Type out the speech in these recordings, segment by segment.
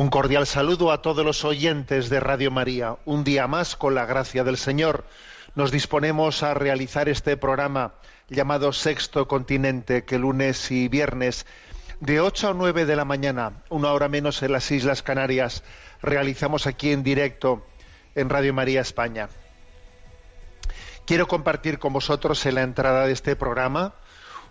Un cordial saludo a todos los oyentes de Radio María. Un día más, con la gracia del Señor, nos disponemos a realizar este programa llamado Sexto Continente, que lunes y viernes, de 8 a 9 de la mañana, una hora menos en las Islas Canarias, realizamos aquí en directo en Radio María España. Quiero compartir con vosotros en la entrada de este programa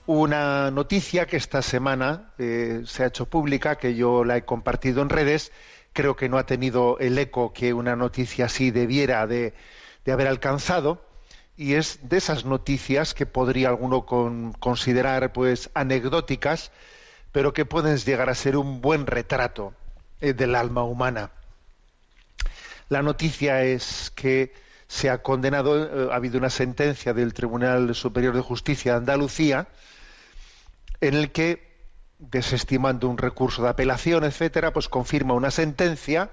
una noticia que esta semana eh, se ha hecho pública, que yo la he compartido en redes. Creo que no ha tenido el eco que una noticia así debiera de, haber alcanzado. Y es de esas noticias que podría alguno con- considerar pues anecdóticas, pero que pueden llegar a ser un buen retrato eh, del alma humana. La noticia es que se ha condenado, eh, ha habido una sentencia del Tribunal Superior de Justicia de Andalucía en el que, desestimando un recurso de apelación, etcétera, pues confirma una sentencia,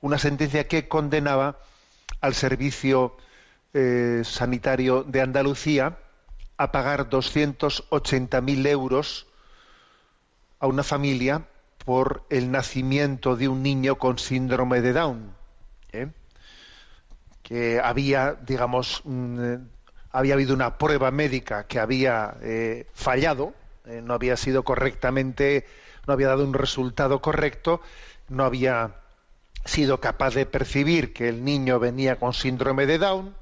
una sentencia que condenaba al servicio eh, sanitario de Andalucía a pagar 280.000 euros a una familia por el nacimiento de un niño con síndrome de Down. ¿eh? que había, digamos, mm, eh, había habido una prueba médica que había fallado, eh, no había sido correctamente, no había dado un resultado correcto, no había sido capaz de percibir que el niño venía con síndrome de Down,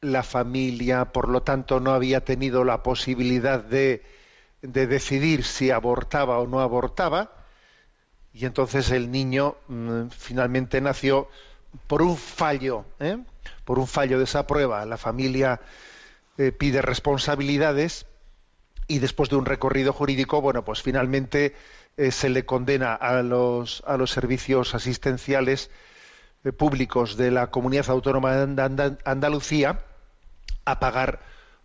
la familia, por lo tanto, no había tenido la posibilidad de, de decidir si abortaba o no abortaba, y entonces el niño mm, finalmente nació por un fallo, ¿eh? por un fallo de esa prueba. La familia eh, pide responsabilidades y después de un recorrido jurídico, bueno, pues finalmente eh, se le condena a los, a los servicios asistenciales eh, públicos de la Comunidad Autónoma de Anda- Andalucía a pagar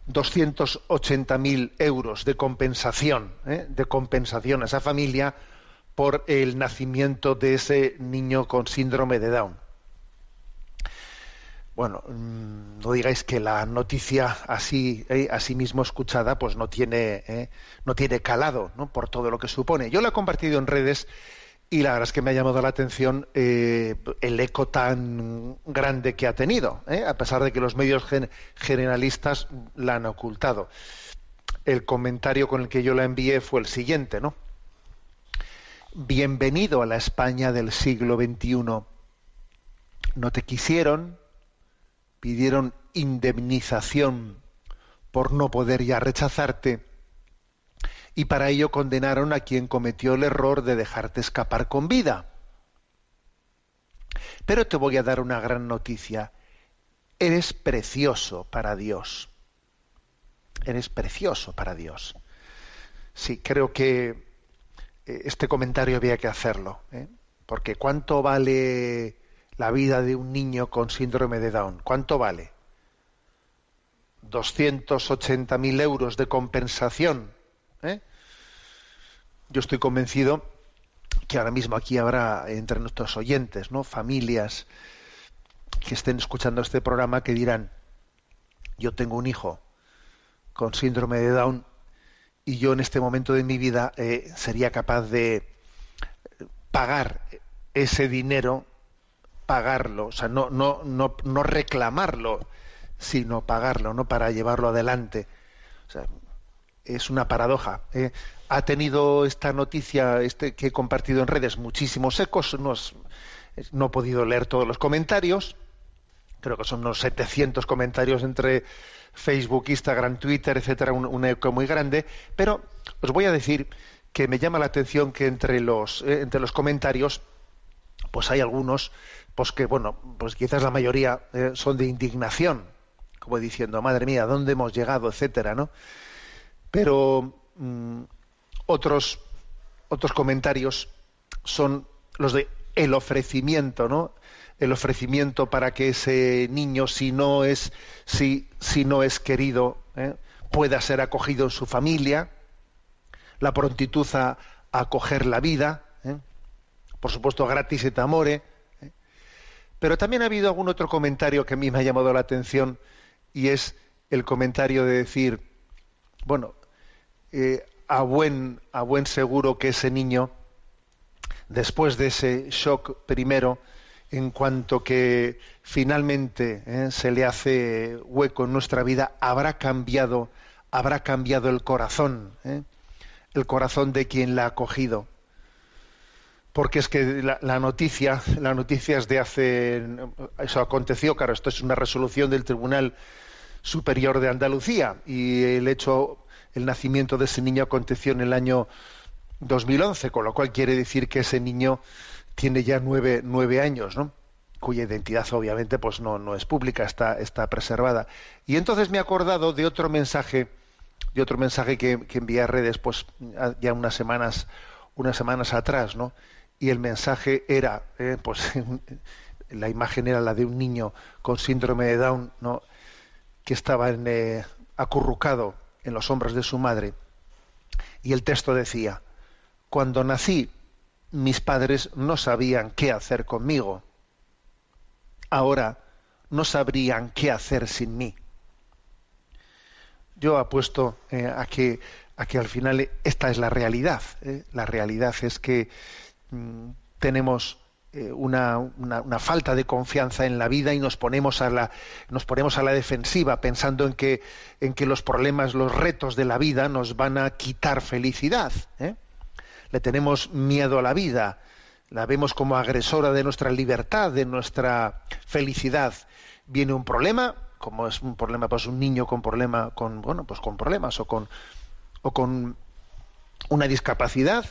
280.000 euros de compensación, ¿eh? de compensación a esa familia por el nacimiento de ese niño con síndrome de Down. Bueno, mm, no digáis que la noticia así, eh, así mismo escuchada, pues no tiene, eh, no tiene calado, ¿no? Por todo lo que supone. Yo la he compartido en redes y la verdad es que me ha llamado la atención eh, el eco tan grande que ha tenido, ¿eh? a pesar de que los medios gen- generalistas la han ocultado. El comentario con el que yo la envié fue el siguiente, ¿no? Bienvenido a la España del siglo XXI. No te quisieron, pidieron indemnización por no poder ya rechazarte y para ello condenaron a quien cometió el error de dejarte escapar con vida. Pero te voy a dar una gran noticia. Eres precioso para Dios. Eres precioso para Dios. Sí, creo que eh, este comentario había que hacerlo, ¿eh? porque ¿cuánto vale la vida de un niño con síndrome de Down? ¿Cuánto vale? 280.000 euros de compensación. ¿eh? Yo estoy convencido que ahora mismo aquí habrá entre nuestros oyentes, ¿no? Familias que estén escuchando este programa que dirán: Yo tengo un hijo con síndrome de Down y yo en este momento de mi vida eh, sería capaz de pagar ese dinero, pagarlo, o sea, no, no, no, no reclamarlo, sino pagarlo, ¿no? Para llevarlo adelante. O sea, es una paradoja. ¿eh? Ha tenido esta noticia este, que he compartido en redes muchísimos ecos. No, es- no he podido leer todos los comentarios. Creo que son unos 700 comentarios entre Facebook, Instagram, Twitter, etcétera, un, eco muy grande. Pero os voy a decir que me llama la atención que entre los, eh, entre los comentarios pues hay algunos pues que bueno pues quizás la mayoría eh, son de indignación como diciendo madre mía dónde hemos llegado etcétera no pero mm, otros otros comentarios son los de el ofrecimiento no el ofrecimiento para que ese niño si no es si si no es querido eh, pueda ser acogido en su familia la prontitud a, a acoger la vida por supuesto gratis et amore. ¿eh? Pero también ha habido algún otro comentario que a mí me ha llamado la atención y es el comentario de decir, bueno, eh, a, buen, a buen seguro que ese niño, después de ese shock primero, en cuanto que finalmente eh, se le hace hueco en nuestra vida, habrá cambiado, habrá cambiado el corazón, el corazón de quien la ha acogido porque es que la, la noticia, la noticia es de hace, eso aconteció, claro, esto es una resolución del Tribunal Superior de Andalucía y el hecho, el nacimiento de ese niño aconteció en el año 2011, con lo cual quiere decir que ese niño tiene ya nueve, nueve años, ¿no? cuya identidad obviamente pues no, no es pública, está, está preservada. Y entonces me he acordado de otro mensaje, de otro mensaje que, que envié a redes pues ya unas semanas, unas semanas atrás, ¿no? Y el mensaje era, eh, pues la imagen era la de un niño con síndrome de Down, ¿no? que estaba en, eh, acurrucado en los hombros de su madre. Y el texto decía, cuando nací, mis padres no sabían qué hacer conmigo. Ahora no sabrían qué hacer sin mí. Yo apuesto eh, a, que, a que al final esta es la realidad. La realidad es que mm, tenemos eh, una, falta de confianza en la vida y nos ponemos a la, nos ponemos a la defensiva pensando en que, en que los problemas, los retos de la vida nos van a quitar felicidad. ¿eh? Le tenemos miedo a la vida, la vemos como agresora de nuestra libertad, de nuestra felicidad. Viene un problema, como es un problema, pues un niño con problema, con bueno, pues con problemas o con o con una discapacidad,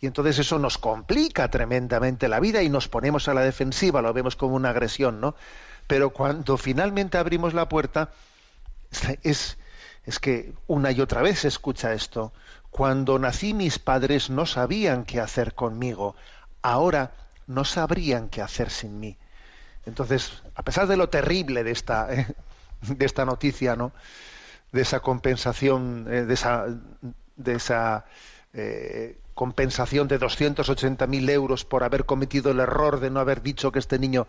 y entonces eso nos complica tremendamente la vida y nos ponemos a la defensiva, lo vemos como una agresión, ¿no? Pero cuando finalmente abrimos la puerta, es, es que una y otra vez se escucha esto. Cuando nací mis padres no sabían qué hacer conmigo, ahora no sabrían qué hacer sin mí. Entonces, a pesar de lo terrible de esta, eh, de esta noticia, ¿no? de esa compensación, eh, de esa, de esa eh, compensación de 280.000 euros por haber cometido el error de no haber dicho que este niño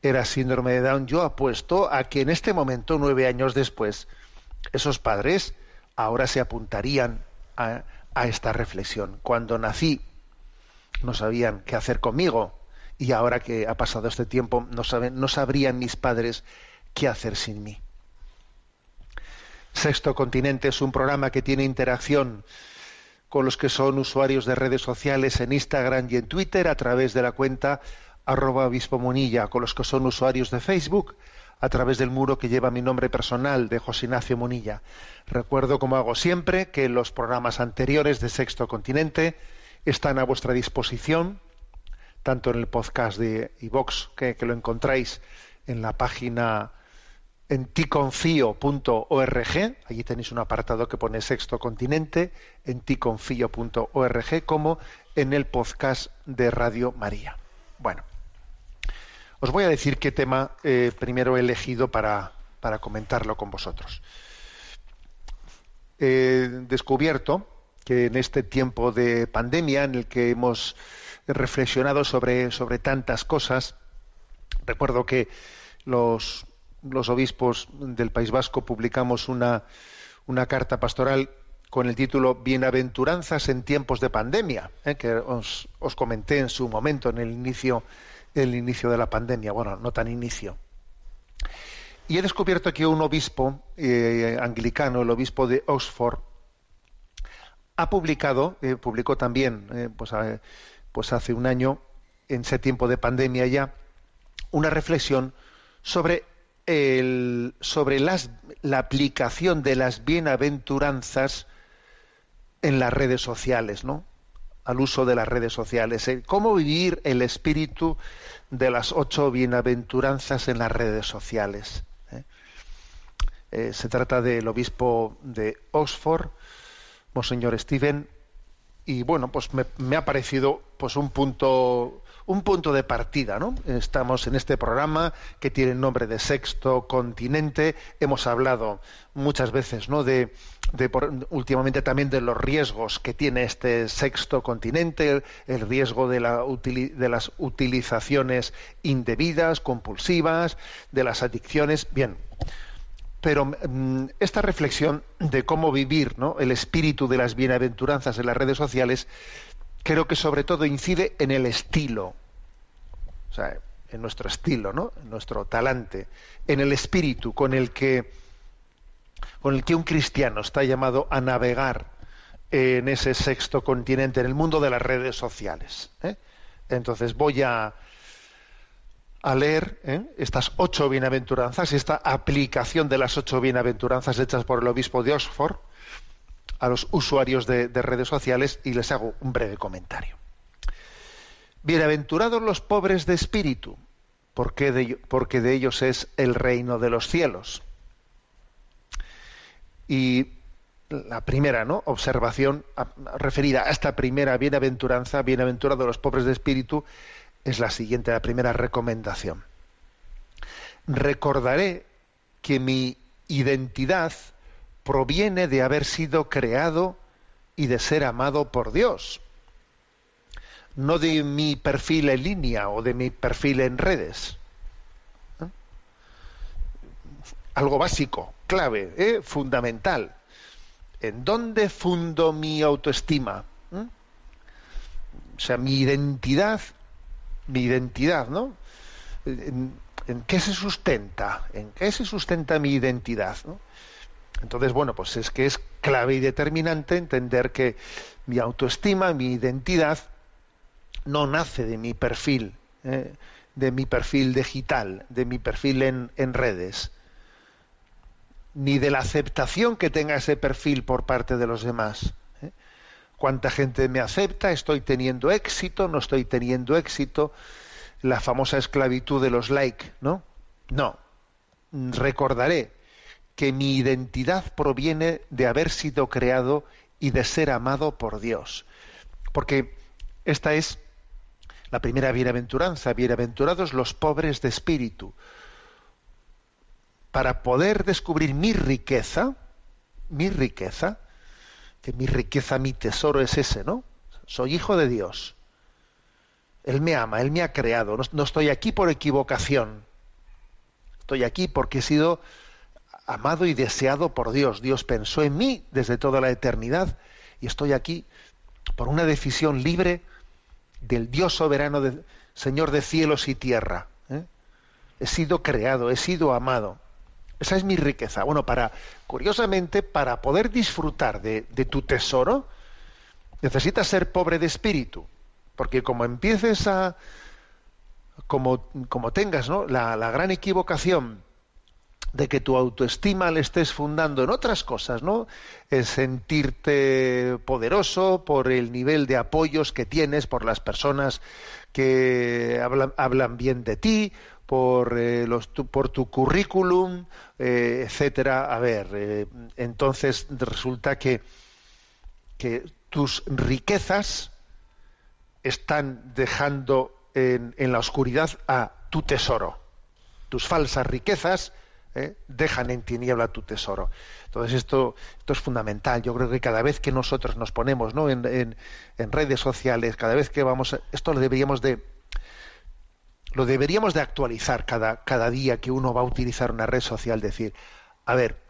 era síndrome de Down, yo apuesto a que en este momento, nueve años después, esos padres ahora se apuntarían a, esta reflexión. Cuando nací no sabían qué hacer conmigo y ahora que ha pasado este tiempo no, saben, no sabrían mis padres qué hacer sin mí. Sexto Continente es un programa que tiene interacción con los que son usuarios de redes sociales en Instagram y en Twitter a través de la cuenta arroba obispo Munilla, con los que son usuarios de Facebook a través del muro que lleva mi nombre personal de José Ignacio Munilla. Recuerdo, como hago siempre, que los programas anteriores de Sexto Continente están a vuestra disposición, tanto en el podcast de iVox, que, que lo encontráis en la página en ticonfío.org, allí tenéis un apartado que pone Sexto Continente, en ticonfío.org, como en el podcast de Radio María. Bueno, os voy a decir qué tema eh, primero he elegido para, para comentarlo con vosotros. He descubierto que en este tiempo de pandemia en el que hemos reflexionado sobre, sobre tantas cosas, recuerdo que los los obispos del País Vasco publicamos una, una carta pastoral con el título Bienaventuranzas en tiempos de pandemia, ¿eh? que os, comenté en su momento, en el inicio, el inicio de la pandemia, bueno, no tan inicio. Y he descubierto que un obispo eh, anglicano, el obispo de Oxford, ha publicado, eh, publicó también, pues, pues hace un año, en ese tiempo de pandemia ya, una reflexión sobre el, sobre las, la aplicación de las bienaventuranzas en las redes sociales, ¿no? Al uso de las redes sociales. eh, Cómo vivir el espíritu de las ocho bienaventuranzas en las redes sociales. eh. Eh, se trata del obispo de Oxford, Monseñor Steven, y bueno, pues me, me ha parecido pues un punto un punto de partida, ¿no? Estamos en este programa que tiene el nombre de Sexto Continente. Hemos hablado muchas veces, ¿no? De, por- últimamente también de los riesgos que tiene este Sexto Continente, el, riesgo de, la de las utilizaciones indebidas, compulsivas, de las adicciones. Bien, pero mm, esta reflexión de cómo vivir ¿no? el espíritu de las bienaventuranzas en las redes sociales, creo que sobre todo incide en el estilo, o sea, en nuestro estilo, ¿no? en nuestro talante, en el espíritu con el que, con el que un cristiano está llamado a navegar en ese sexto continente, en el mundo de las redes sociales. ¿eh? Entonces voy a, a leer ¿eh? estas ocho bienaventuranzas, esta aplicación de las ocho bienaventuranzas hechas por el obispo de Oxford a los usuarios de, de redes sociales y les hago un breve comentario. Bienaventurados los pobres de espíritu, porque de, ellos es el reino de los cielos. Y la primera ¿no? observación referida a esta primera bienaventuranza, bienaventurados los pobres de espíritu, es la siguiente, la primera recomendación. Recordaré que mi identidad proviene de haber sido creado y de ser amado por Dios, no de mi perfil en línea o de mi perfil en redes. ¿Eh? Algo básico, clave, ¿eh? fundamental. ¿En dónde fundo mi autoestima? ¿Eh? O sea, mi identidad, mi identidad, ¿no? ¿En, en qué se sustenta? ¿En qué se sustenta mi identidad? Entonces, bueno, pues es que es clave y determinante entender que mi autoestima, mi identidad, no nace de mi perfil, eh, de mi perfil digital, de mi perfil en, redes, ni de la aceptación que tenga ese perfil por parte de los demás. ¿eh? ¿Cuánta gente me acepta? ¿Estoy teniendo éxito? ¿No estoy teniendo éxito? La famosa esclavitud de los like, ¿no? No. Recordaré que mi identidad proviene de haber sido creado y de ser amado por Dios. Porque esta es la primera bienaventuranza, bienaventurados los pobres de espíritu. Para poder descubrir mi riqueza, mi riqueza, que mi riqueza, mi tesoro es ese, ¿no? Soy hijo de Dios. Él me ama, Él me ha creado. No, no estoy aquí por equivocación. Estoy aquí porque he sido amado y deseado por Dios. Dios pensó en mí desde toda la eternidad y estoy aquí por una decisión libre del Dios soberano, Señor de cielos y tierra. ¿eh? He sido creado, he sido amado. Esa es mi riqueza. Bueno, para, curiosamente, para poder disfrutar de, tu tesoro, necesitas ser pobre de espíritu. Porque como empieces a, como, como tengas ¿no? la gran equivocación de que tu autoestima le estés fundando en otras cosas, ¿no? En sentirte poderoso por el nivel de apoyos que tienes, por las personas que hablan, hablan bien de ti, por, eh, tu currículum, eh, etcétera. A ver, eh, entonces resulta que, que tus riquezas están dejando en, en la oscuridad a tu tesoro. Tus falsas riquezas ¿eh? dejan en tiniebla tu tesoro. Entonces esto, esto es fundamental. Yo creo que cada vez que nosotros nos ponemos ¿no? en, en- redes sociales, cada vez que vamos, esto lo deberíamos de lo deberíamos de actualizar cada, cada día que uno va a utilizar una red social, decir, a ver,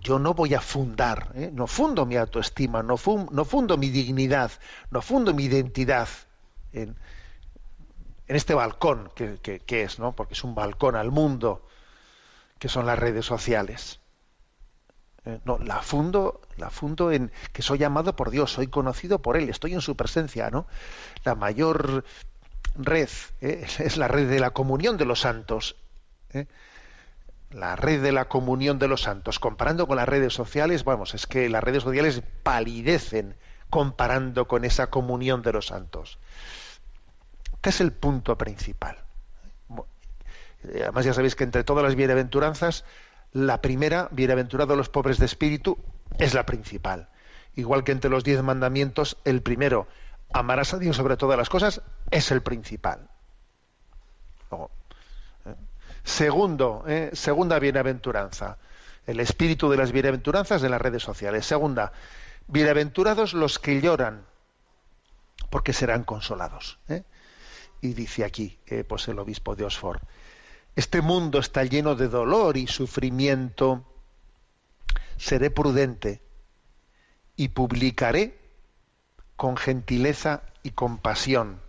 yo no voy a fundar, ¿eh? no fundo mi autoestima, no, no fundo mi dignidad, no fundo mi identidad en, en este balcón que, que- que es, ¿no? Porque es un balcón al mundo, que son las redes sociales. Eh, no, la fundo, la fundo en que soy amado por Dios, soy conocido por Él, estoy en su presencia, ¿no? La mayor red ¿eh? es la red de la comunión de los santos. ¿eh? La red de la comunión de los santos, comparando con las redes sociales, vamos, es que las redes sociales palidecen comparando con esa comunión de los santos. Este es el punto principal. Además ya sabéis que entre todas las bienaventuranzas la primera, bienaventurados los pobres de espíritu, es la principal. Igual que entre los diez mandamientos, el primero, amarás a Dios sobre todas las cosas, es el principal. ¿eh? Segundo, ¿eh? segunda bienaventuranza, el espíritu de las bienaventuranzas de las redes sociales. Segunda, bienaventurados los que lloran, porque serán consolados. ¿eh? Y dice aquí, pues el obispo de Oxford, este mundo está lleno de dolor y sufrimiento. Seré prudente y publicaré con gentileza y compasión.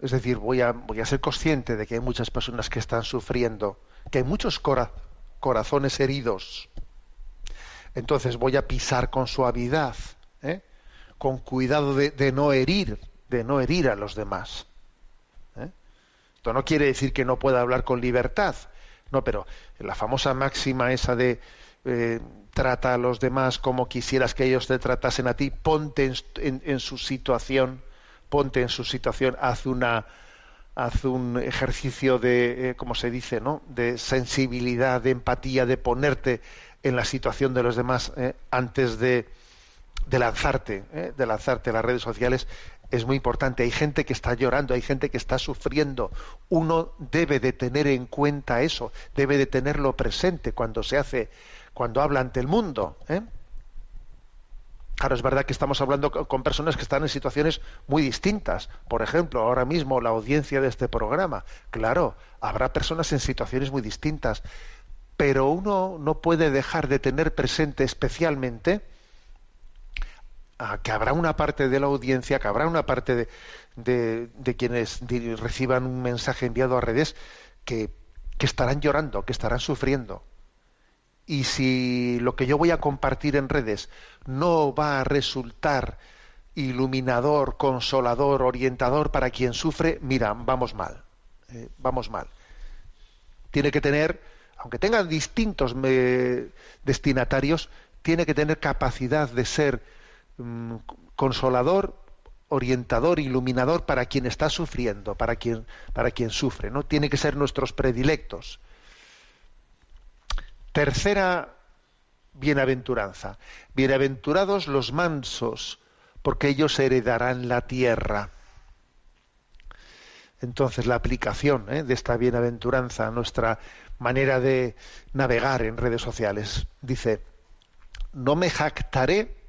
Es decir, voy a, ser consciente de que hay muchas personas que están sufriendo, que hay muchos corazones heridos. Entonces voy a pisar con suavidad, ¿eh? con cuidado de no herir, de no herir a los demás. Esto no quiere decir que no pueda hablar con libertad, no, pero la famosa máxima esa de eh, trata a los demás como quisieras que ellos te tratasen a ti, ponte en, su situación, ponte en su situación, haz una haz un ejercicio de, eh, como se dice, ¿no? de sensibilidad, de empatía, de ponerte en la situación de los demás eh, antes de, lanzarte, de lanzarte a las redes sociales es muy importante. Hay gente que está llorando, hay gente que está sufriendo. Uno debe de tener en cuenta eso, debe de tenerlo presente cuando se hace, cuando habla ante el mundo. ¿eh? Claro, es verdad que estamos hablando con personas que están en situaciones muy distintas. Por ejemplo, ahora mismo la audiencia de este programa. Claro, habrá personas en situaciones muy distintas. Pero uno no puede dejar de tener presente especialmente que habrá una parte de la audiencia, que habrá una parte de, quienes reciban un mensaje enviado a redes que, estarán llorando, que estarán sufriendo. Y si lo que yo voy a compartir en redes no va a resultar iluminador, consolador, orientador para quien sufre, mira, vamos mal, eh, vamos mal. Tiene que tener, aunque tenga distintos destinatarios, tiene que tener capacidad de ser Mm, consolador, orientador, iluminador para quien está sufriendo, para quien, para quien sufre, ¿no? Tiene que ser nuestros predilectos. Tercera bienaventuranza. Bienaventurados los mansos, porque ellos heredarán la tierra. Entonces, la aplicación ¿eh? de esta bienaventuranza a nuestra manera de navegar en redes sociales. Dice, no me jactaré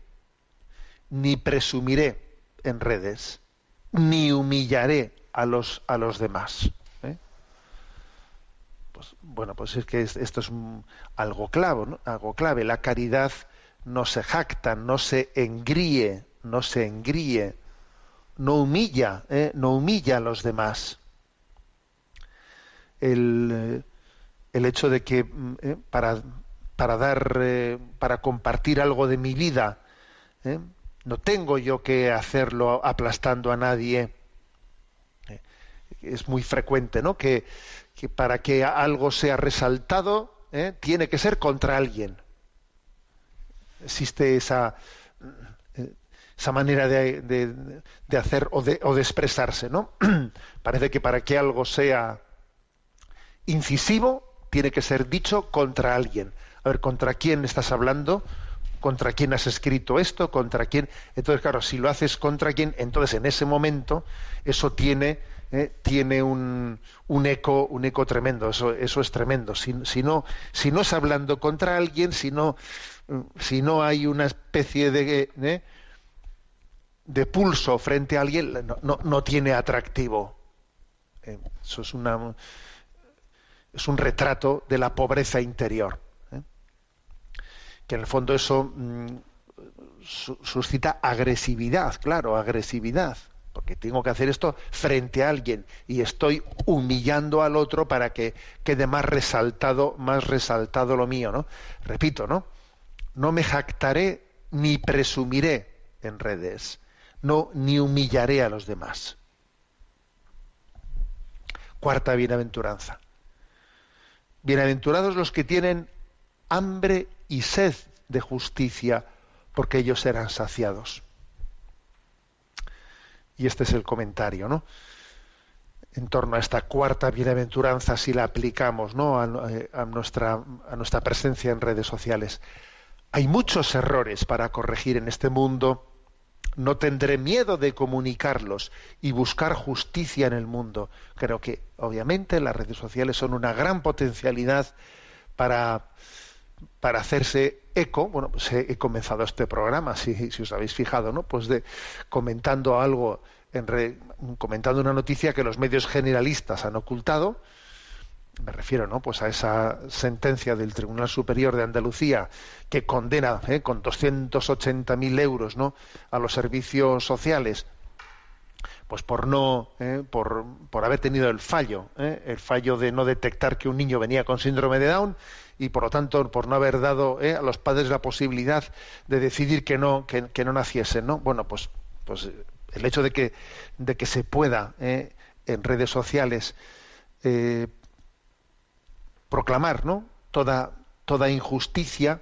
ni presumiré en redes, ni humillaré a los, a los demás. ¿eh? Pues, bueno, pues es que esto es algo clave, ¿no? algo clave. La caridad no se jacta, no se engríe, no se engríe, no humilla, ¿eh? no humilla a los demás. El, el hecho de que ¿eh? para, para dar, para compartir algo de mi vida, no tengo yo que hacerlo aplastando a nadie. Es muy frecuente, ¿no? Que, para que algo sea resaltado, ¿eh? tiene que ser contra alguien. Existe esa, esa manera de, hacer o de, o de expresarse, ¿no? Parece que para que algo sea incisivo, tiene que ser dicho contra alguien. A ver, ¿contra quién estás hablando? Contra quién has escrito esto, contra quién. Entonces, claro, si lo haces contra quién, entonces en ese momento eso tiene, eh, tiene un, un, eco, un eco tremendo, eso, eso es tremendo. Si, no, si no es hablando contra alguien, si no, si no hay una especie de, eh, de pulso frente a alguien, no, no, no tiene atractivo. Eh, eso es una es un retrato de la pobreza interior que en el fondo eso mm, suscita agresividad, claro, agresividad. que tengo que hacer esto frente a alguien y estoy humillando al otro para que quede más resaltado, más resaltado lo mío, ¿no? Repito, ¿no? No me jactaré ni presumiré en redes, no ni humillaré a los demás. Cuarta bienaventuranza. Bienaventurados los que tienen hambre y sed de justicia, porque ellos serán saciados. Y este es el comentario, ¿no? En torno a esta cuarta bienaventuranza, si la aplicamos ¿no? eh, a, nuestra, a nuestra presencia en redes sociales. Hay muchos errores para corregir en este mundo. No tendré miedo de comunicarlos y buscar justicia en el mundo. Creo que, obviamente, las redes sociales son una gran potencialidad para, para hacerse eco, bueno, pues he, comenzado este programa, si, si, os habéis fijado, ¿no? Pues de comentando algo, en re, comentando una noticia que los medios generalistas han ocultado, me refiero, ¿no? Pues a esa sentencia del Tribunal Superior de Andalucía que condena ¿eh? con 280.000 euros, ¿no? A los servicios sociales, pues por no, ¿eh? por, por haber tenido el fallo, ¿eh? el fallo de no detectar que un niño venía con síndrome de Down y por lo tanto por no haber dado ¿eh? a los padres la posibilidad de decidir que no que, no naciesen no bueno pues pues el hecho de que de que se pueda ¿eh? en redes sociales eh, proclamar no toda toda injusticia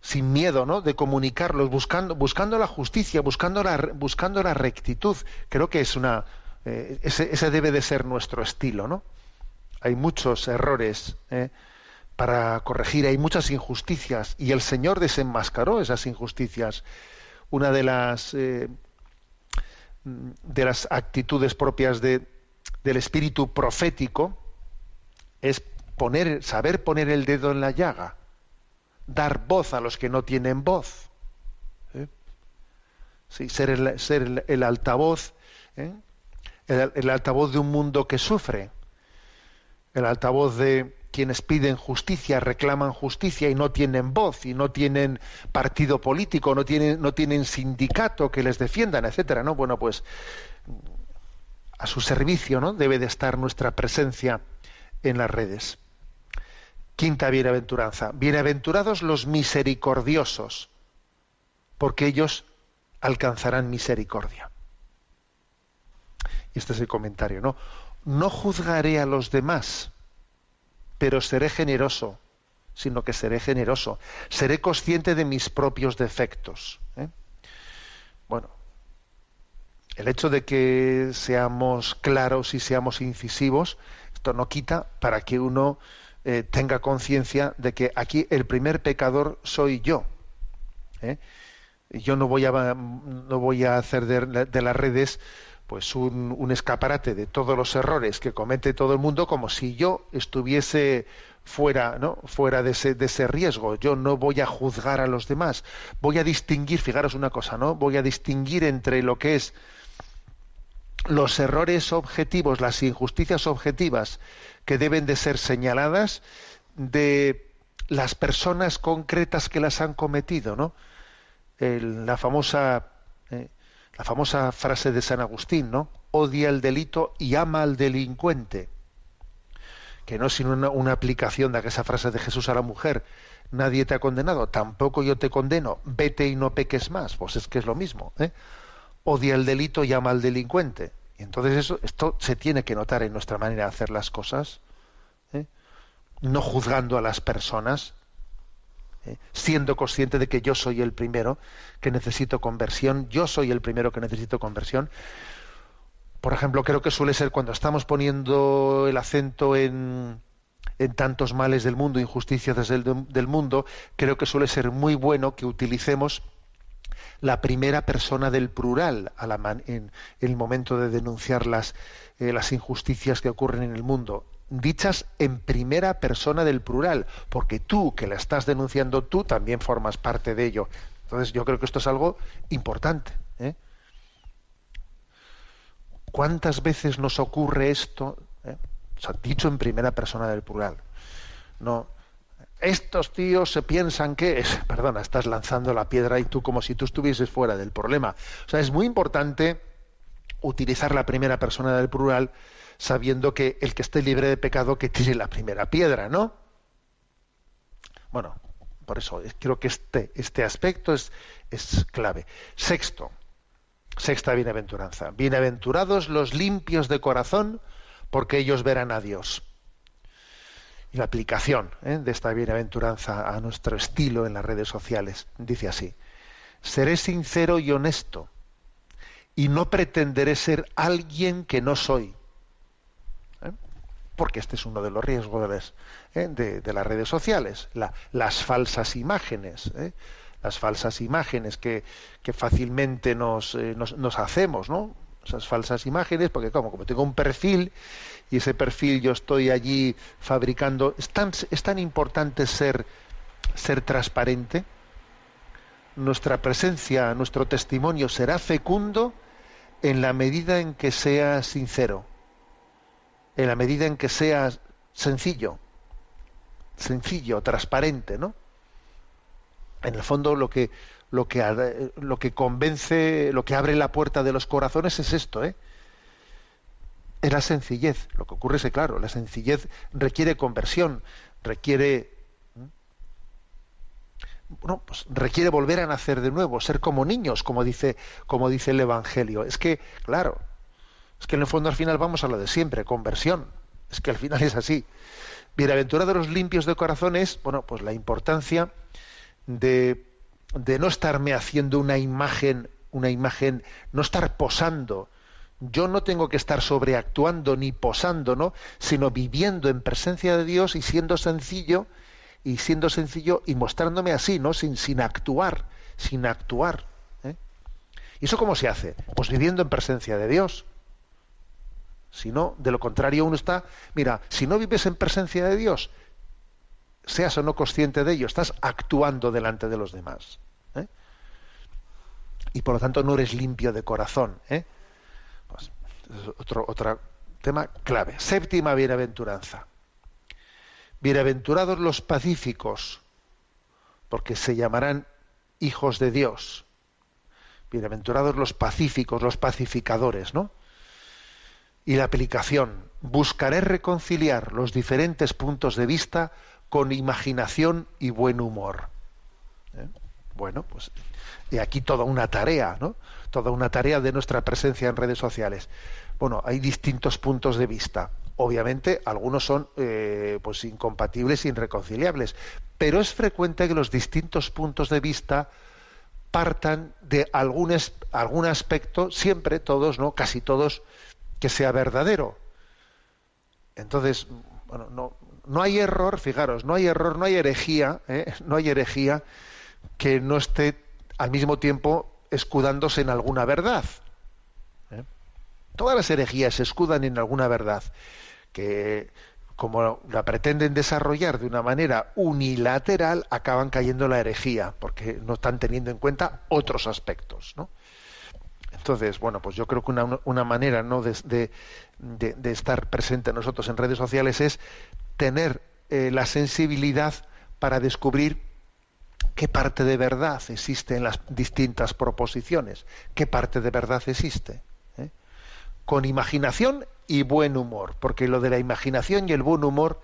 sin miedo ¿no? de comunicarlos buscando buscando la justicia buscando la buscando la rectitud creo que es una eh, ese, ese, debe de ser nuestro estilo no hay muchos errores ¿eh? Para corregir. Hay muchas injusticias y el Señor desenmascaró esas injusticias. Una de las eh, de las actitudes propias de, del espíritu profético es poner, saber poner el dedo en la llaga, dar voz a los que no tienen voz, ¿eh? sí, ser, el, ser el, altavoz, ¿eh? el altavoz de un mundo que sufre, el altavoz de, quienes piden justicia reclaman justicia y no tienen voz y no tienen partido político, no tienen, no tienen sindicato que les defiendan, etcétera, ¿no? Bueno, pues a su servicio, ¿no? Debe de estar nuestra presencia en las redes. Quinta bienaventuranza. Bienaventurados los misericordiosos, porque ellos alcanzarán misericordia. Este es el comentario, ¿no? No juzgaré a los demás pero seré generoso, sino que seré generoso. Seré consciente de mis propios defectos. ¿eh? Bueno, el hecho de que seamos claros y seamos incisivos, esto no quita para que uno eh, tenga conciencia de que aquí el primer pecador soy yo. ¿eh? Yo no voy a, no voy a hacer de, de las redes pues un, escaparate de todos los errores que comete todo el mundo como si yo estuviese fuera no fuera de ese, de ese riesgo. Yo no voy a juzgar a los demás. Voy a distinguir fijaros una cosa no voy a distinguir entre lo que es los errores objetivos las injusticias objetivas que deben de ser señaladas de las personas concretas que las han cometido no la famosa eh, la famosa frase de San Agustín, ¿no? Odia el delito y ama al delincuente. Que no es sino una, aplicación de esa frase de Jesús a la mujer. Nadie te ha condenado, tampoco yo te condeno. Vete y no peques más. Pues es que es lo mismo. ¿eh? Odia el delito y ama al delincuente. Y entonces eso, esto se tiene que notar en nuestra manera de hacer las cosas. ¿eh? No juzgando a las personas, ¿eh? siendo consciente de que yo soy el primero que necesito conversión, yo soy el primero que necesito conversión. Por ejemplo, creo que suele ser cuando estamos poniendo el acento en, en tantos males del mundo, injusticias del, del mundo, creo que suele ser muy bueno que utilicemos la primera persona del plural a la en, el momento de denunciar las, eh, las injusticias que ocurren en el mundo dichas en primera persona del plural, porque tú que la estás denunciando tú también formas parte de ello. Entonces yo creo que esto es algo importante. ¿eh? ¿Cuántas veces nos ocurre esto? ¿eh? O sea, dicho en primera persona del plural. No, estos tíos se piensan que es, perdona, estás lanzando la piedra y tú como si tú estuvieses fuera del problema. O sea, es muy importante utilizar la primera persona del plural sabiendo que el que esté libre de pecado que tire la primera piedra, ¿no? Bueno, por eso creo que este, este aspecto es, es clave. Sexto, sexta bienaventuranza. Bienaventurados los limpios de corazón, porque ellos verán a Dios. Y la aplicación ¿eh? de esta bienaventuranza a nuestro estilo en las redes sociales dice así: seré sincero y honesto y no pretenderé ser alguien que no soy porque este es uno de los riesgos ¿eh? de, las redes sociales, las falsas imágenes, ¿eh? las falsas imágenes que, fácilmente nos, eh, nos, hacemos, ¿no? Esas falsas imágenes, porque como, tengo un perfil y ese perfil yo estoy allí fabricando, es tan, importante ser transparente, nuestra presencia, nuestro testimonio será fecundo en la medida en que sea sincero en la medida en que sea sencillo, sencillo, transparente, ¿no? En el fondo lo que lo que lo que convence, lo que abre la puerta de los corazones es esto, ¿eh? Es la sencillez. Lo que ocurre es que, claro, la sencillez requiere conversión, requiere bueno, pues requiere volver a nacer de nuevo, ser como niños, como dice, como dice el Evangelio. Es que, claro, es que en el fondo al final vamos a lo de siempre, conversión. Es que al final es así. Bienaventurados los limpios de corazón es, bueno, pues la importancia de, de no estarme haciendo una imagen, una imagen, no estar posando. Yo no tengo que estar sobreactuando ni posando, ¿no? Sino viviendo en presencia de Dios y siendo sencillo, y siendo sencillo y mostrándome así, ¿no? Sin, sin actuar, sin actuar. ¿eh? ¿Y eso cómo se hace? Pues viviendo en presencia de Dios. Si no, de lo contrario, uno está, mira, si no vives en presencia de Dios, seas o no consciente de ello, estás actuando delante de los demás. ¿eh? Y por lo tanto no eres limpio de corazón. ¿eh? Pues, otro, otro tema clave. Séptima bienaventuranza. Bienaventurados los pacíficos, porque se llamarán hijos de Dios. Bienaventurados los pacíficos, los pacificadores, ¿no? Y la aplicación. Buscaré reconciliar los diferentes puntos de vista con imaginación y buen humor. ¿Eh? Bueno, pues y aquí toda una tarea, ¿no? Toda una tarea de nuestra presencia en redes sociales. Bueno, hay distintos puntos de vista. Obviamente, algunos son eh, pues incompatibles irreconciliables, pero es frecuente que los distintos puntos de vista partan de algún, algún aspecto, siempre todos, no, casi todos, que sea verdadero. Entonces, bueno, no, no hay error, fijaros, no hay error, no hay herejía, ¿eh? no hay herejía que no esté al mismo tiempo escudándose en alguna verdad. ¿eh? Todas las herejías se escudan en alguna verdad, que como la pretenden desarrollar de una manera unilateral, acaban cayendo en la herejía, porque no están teniendo en cuenta otros aspectos. ¿no? Entonces, bueno, pues yo creo que una, manera ¿no? de, estar presente nosotros en redes sociales es tener eh, la sensibilidad para descubrir qué parte de verdad existe en las distintas proposiciones, qué parte de verdad existe. ¿eh? Con imaginación y buen humor, porque lo de la imaginación y el buen humor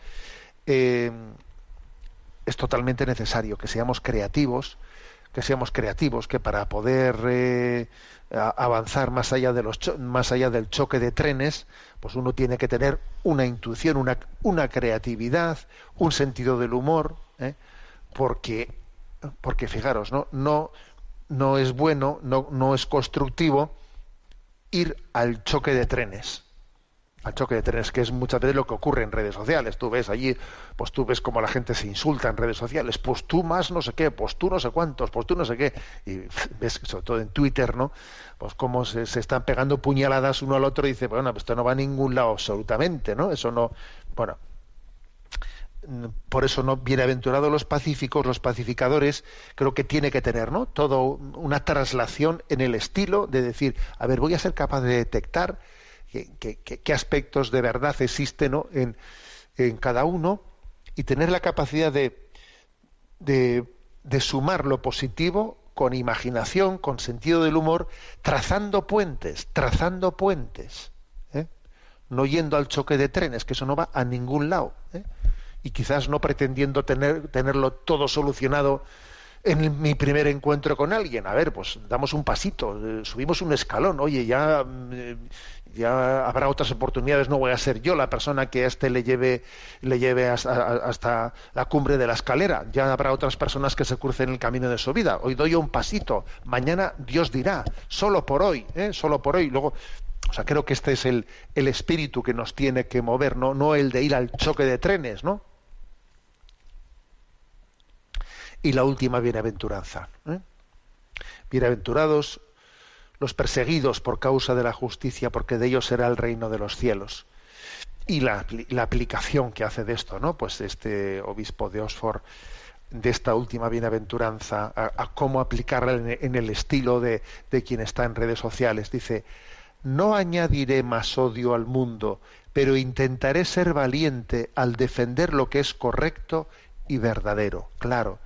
eh, es totalmente necesario, que seamos creativos, que seamos creativos, que para poder avanzar más allá de los más allá del choque de trenes, pues uno tiene que tener una intuición, una, una creatividad, un sentido del humor, ¿eh? porque porque fijaros, no no no es bueno, no no es constructivo ir al choque de trenes al choque de trenes, que es muchas veces lo que ocurre en redes sociales. Tú ves allí, pues tú ves cómo la gente se insulta en redes sociales, pues tú más no sé qué, pues tú no sé cuántos, pues tú no sé qué. Y ves, sobre todo en Twitter, ¿no? Pues cómo se, están pegando puñaladas uno al otro y dice, bueno, pues esto no va a ningún lado absolutamente, ¿no? Eso no, bueno, por eso no bienaventurados los pacíficos los pacificadores creo que tiene que tener no todo una traslación en el estilo de decir a ver voy a ser capaz de detectar qué, aspectos de verdad existen en, en, cada uno y tener la capacidad de, de, sumar lo positivo con imaginación, con sentido del humor, trazando puentes, trazando puentes. ¿eh? No yendo al choque de trenes, que eso no va a ningún lado. ¿eh? Y quizás no pretendiendo tener, tenerlo todo solucionado en mi primer encuentro con alguien. A ver, pues damos un pasito, eh, subimos un escalón. Oye, ya, mm, ya habrá otras oportunidades. No voy a ser yo la persona que a este le lleve, le lleve hasta, hasta la cumbre de la escalera. Ya habrá otras personas que se crucen el camino de su vida. Hoy doy un pasito. Mañana Dios dirá. Solo por hoy, ¿eh? solo por hoy. Luego, o sea, creo que este es el, el espíritu que nos tiene que mover, ¿no? no el de ir al choque de trenes, ¿no? Y la última bienaventuranza. ¿eh? Bienaventurados los perseguidos por causa de la justicia, porque de ellos será el reino de los cielos. Y la, la aplicación que hace de esto, ¿no? Pues este obispo de Oxford, de esta última bienaventuranza, a, cómo aplicarla en, en el estilo de, de quien está en redes sociales. Dice, no añadiré más odio al mundo, pero intentaré ser valiente al defender lo que es correcto y verdadero. Claro,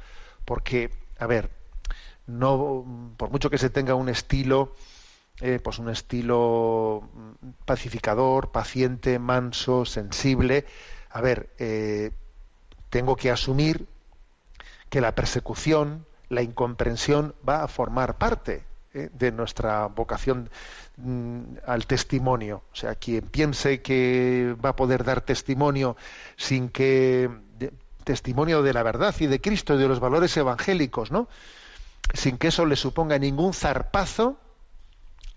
porque, a ver, no, por mucho que se tenga un estilo, eh, pues un estilo pacificador, paciente, manso, sensible, a ver, eh, tengo que asumir que la persecución, la incomprensión va a formar parte eh, de nuestra vocación mm, al testimonio. O sea, quien piense que va a poder dar testimonio sin que testimonio de la verdad y de Cristo y de los valores evangélicos, ¿no? Sin que eso le suponga ningún zarpazo,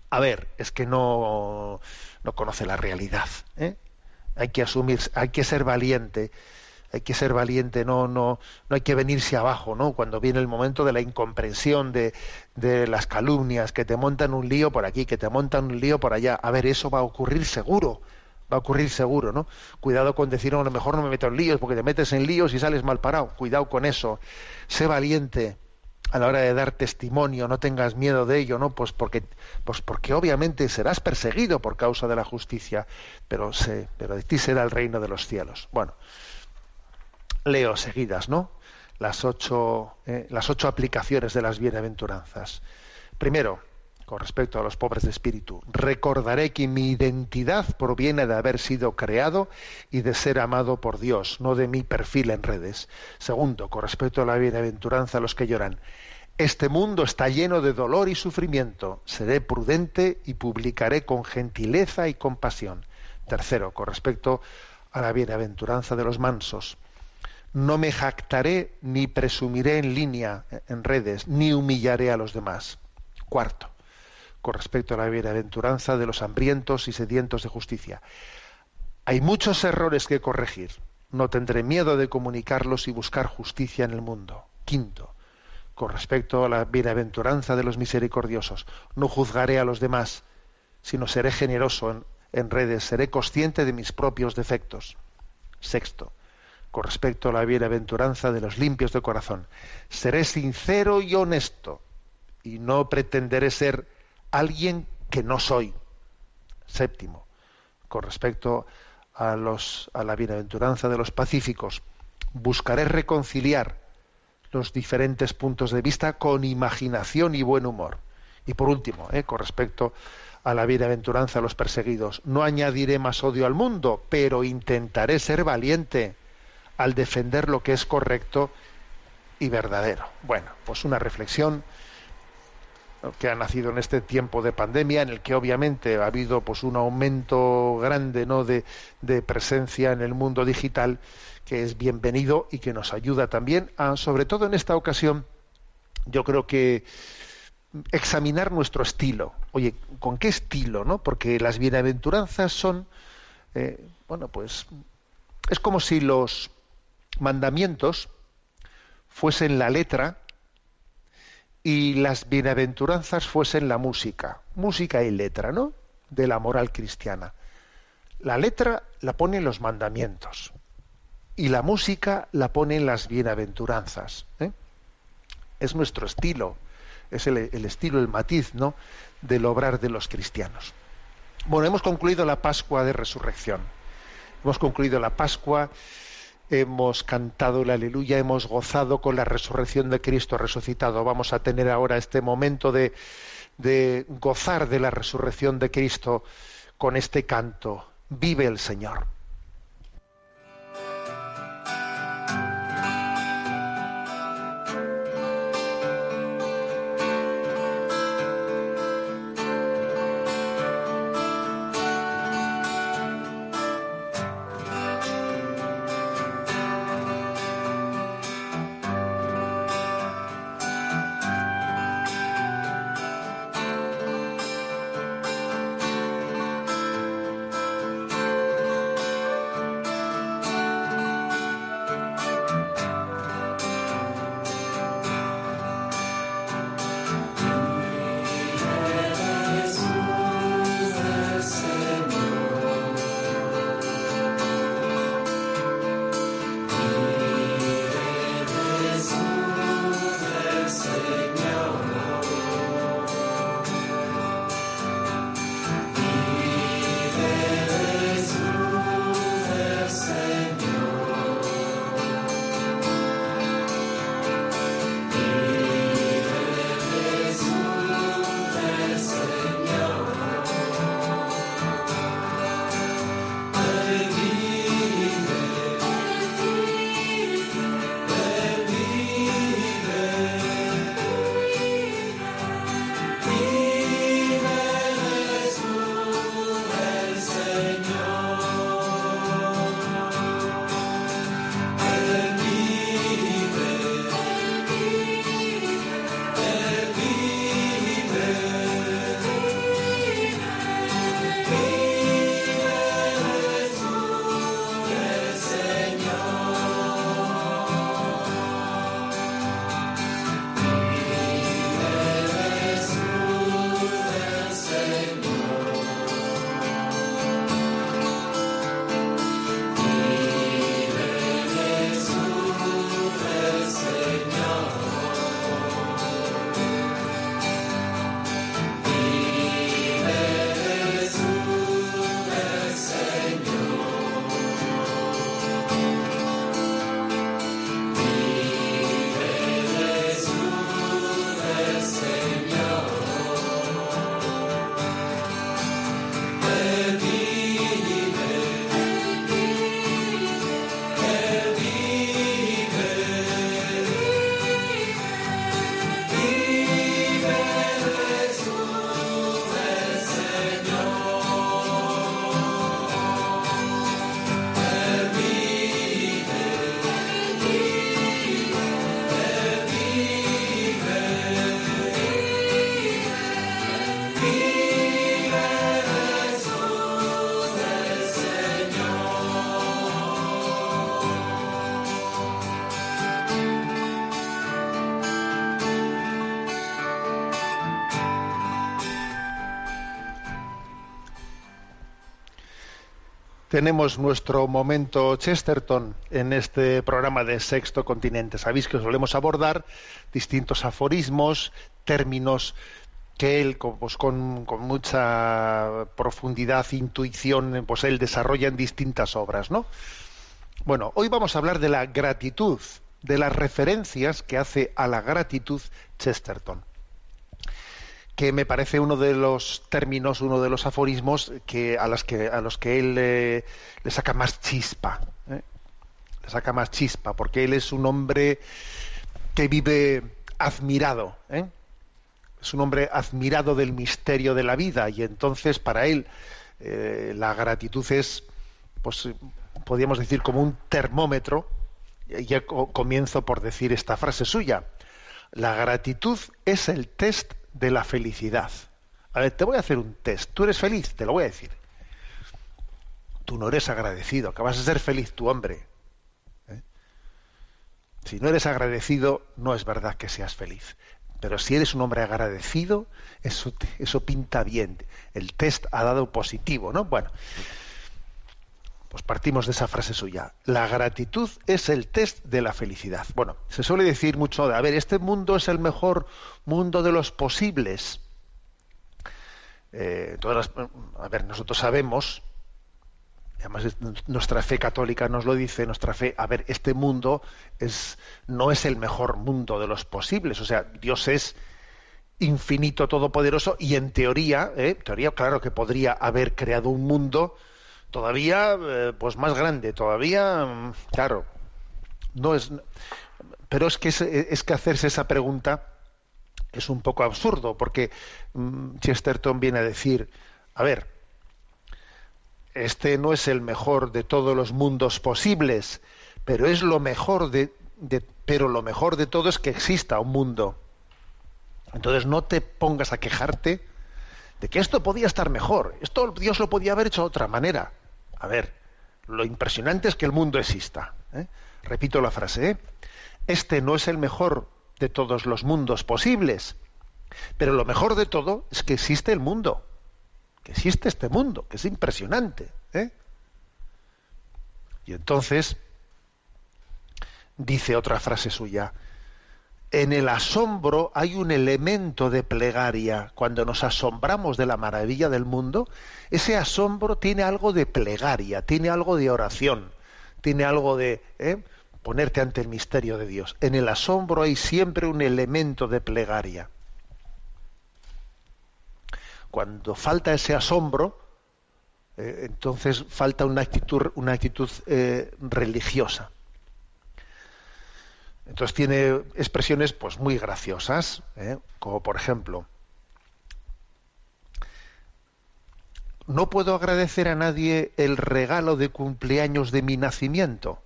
a ver, es que no, no conoce la realidad. ¿eh? Hay que asumir, hay que ser valiente, hay que ser valiente, no, no, no hay que venirse abajo, ¿no? Cuando viene el momento de la incomprensión, de, de las calumnias, que te montan un lío por aquí, que te montan un lío por allá. A ver, eso va a ocurrir seguro va a ocurrir seguro, ¿no? Cuidado con decir, a lo mejor no me meto en líos, porque te metes en líos y sales mal parado. Cuidado con eso. Sé valiente a la hora de dar testimonio, no tengas miedo de ello, ¿no? Pues porque, pues porque obviamente serás perseguido por causa de la justicia, pero sé, pero de ti será el reino de los cielos. Bueno, leo seguidas, ¿no? Las ocho, eh, las ocho aplicaciones de las bienaventuranzas. Primero, con respecto a los pobres de espíritu. Recordaré que mi identidad proviene de haber sido creado y de ser amado por Dios, no de mi perfil en redes. Segundo, con respecto a la bienaventuranza a los que lloran. Este mundo está lleno de dolor y sufrimiento. Seré prudente y publicaré con gentileza y compasión. Tercero, con respecto a la bienaventuranza de los mansos. No me jactaré ni presumiré en línea, en redes, ni humillaré a los demás. Cuarto, con respecto a la bienaventuranza de los hambrientos y sedientos de justicia. Hay muchos errores que corregir. No tendré miedo de comunicarlos y buscar justicia en el mundo. Quinto, con respecto a la bienaventuranza de los misericordiosos, no juzgaré a los demás, sino seré generoso en, redes, seré consciente de mis propios defectos. Sexto, con respecto a la bienaventuranza de los limpios de corazón, seré sincero y honesto y no pretenderé ser alguien que no soy. Séptimo, con respecto a, los, a la bienaventuranza de los pacíficos, buscaré reconciliar los diferentes puntos de vista con imaginación y buen humor. Y por último, eh, con respecto a la bienaventuranza de los perseguidos, no añadiré más odio al mundo, pero intentaré ser valiente al defender lo que es correcto y verdadero. Bueno, pues una reflexión que ha nacido en este tiempo de pandemia, en el que obviamente ha habido pues un aumento grande ¿no? de, de presencia en el mundo digital, que es bienvenido y que nos ayuda también a, sobre todo en esta ocasión, yo creo que examinar nuestro estilo. Oye, ¿con qué estilo? ¿no? Porque las bienaventuranzas son, eh, bueno, pues es como si los mandamientos fuesen la letra y las bienaventuranzas fuesen la música, música y letra, ¿no? De la moral cristiana. La letra la ponen los mandamientos y la música la ponen las bienaventuranzas. ¿eh? Es nuestro estilo, es el, el, estilo, el matiz, ¿no? Del obrar de los cristianos. Bueno, hemos concluido la Pascua de Resurrección. Hemos concluido la Pascua hemos cantado la aleluya, hemos gozado con la resurrección de Cristo resucitado. Vamos a tener ahora este momento de, de gozar de la resurrección de Cristo con este canto. Vive el Señor. Tenemos nuestro momento Chesterton en este programa de Sexto Continente. Sabéis que solemos abordar distintos aforismos, términos que él pues, con, con, mucha profundidad, intuición, pues él desarrolla en distintas obras, ¿no? Bueno, hoy vamos a hablar de la gratitud, de las referencias que hace a la gratitud Chesterton que me parece uno de los términos, uno de los aforismos que a, las que, a los que él le saca más chispa. ¿eh? Le saca más chispa, porque él es un hombre que vive admirado. ¿eh? Es un hombre admirado del misterio de la vida y entonces para él eh, la gratitud es, pues, podríamos decir, como un termómetro. Ya comienzo por decir esta frase suya. La gratitud es el test de la felicidad. A ver, te voy a hacer un test. ¿Tú eres feliz? Te lo voy a decir. Tú no eres agradecido, acabas de ser feliz tu hombre. ¿eh? Si no eres agradecido, no es verdad que seas feliz. Pero si eres un hombre agradecido, eso, eso pinta bien. El test ha dado positivo, ¿no? Bueno, pues partimos de esa frase suya. La gratitud es el test de la felicidad. Bueno, se suele decir mucho de, a ver, este mundo es el mejor mundo de los posibles. Eh, todas a ver, nosotros sabemos además es- nuestra fe católica nos lo dice, nuestra fe, a ver, este mundo es, no es el mejor mundo de los posibles, o sea, Dios es infinito, todopoderoso, y en teoría, ¿eh? teoría, claro que podría haber creado un mundo todavía eh, pues más grande, todavía, mm, claro, no es, pero es que es, es que hacerse esa pregunta es un poco absurdo, porque mm, Chesterton viene a decir, a ver, este no es el mejor de todos los mundos posibles, pero es lo mejor de, de- pero lo mejor de todo es que exista un mundo. Entonces no te pongas a quejarte de que esto podía estar mejor, esto Dios lo podía haber hecho de otra manera. A ver, lo impresionante es que el mundo exista. ¿eh? Repito la frase, ¿eh? este no es el mejor de todos los mundos posibles, pero lo mejor de todo es que existe el mundo, que existe este mundo, que es impresionante. ¿eh? Y entonces dice otra frase suya, en el asombro hay un elemento de plegaria. Cuando nos asombramos de la maravilla del mundo, ese asombro tiene algo de plegaria, tiene algo de oración, tiene algo de ¿eh? ponerte ante el misterio de Dios. En el asombro hay siempre un elemento de plegaria. Cuando falta ese asombro, eh, entonces falta una actitud, eh, religiosa. Entonces tiene expresiones pues muy graciosas, ¿eh? como por ejemplo, no puedo agradecer a nadie el regalo de cumpleaños de mi nacimiento.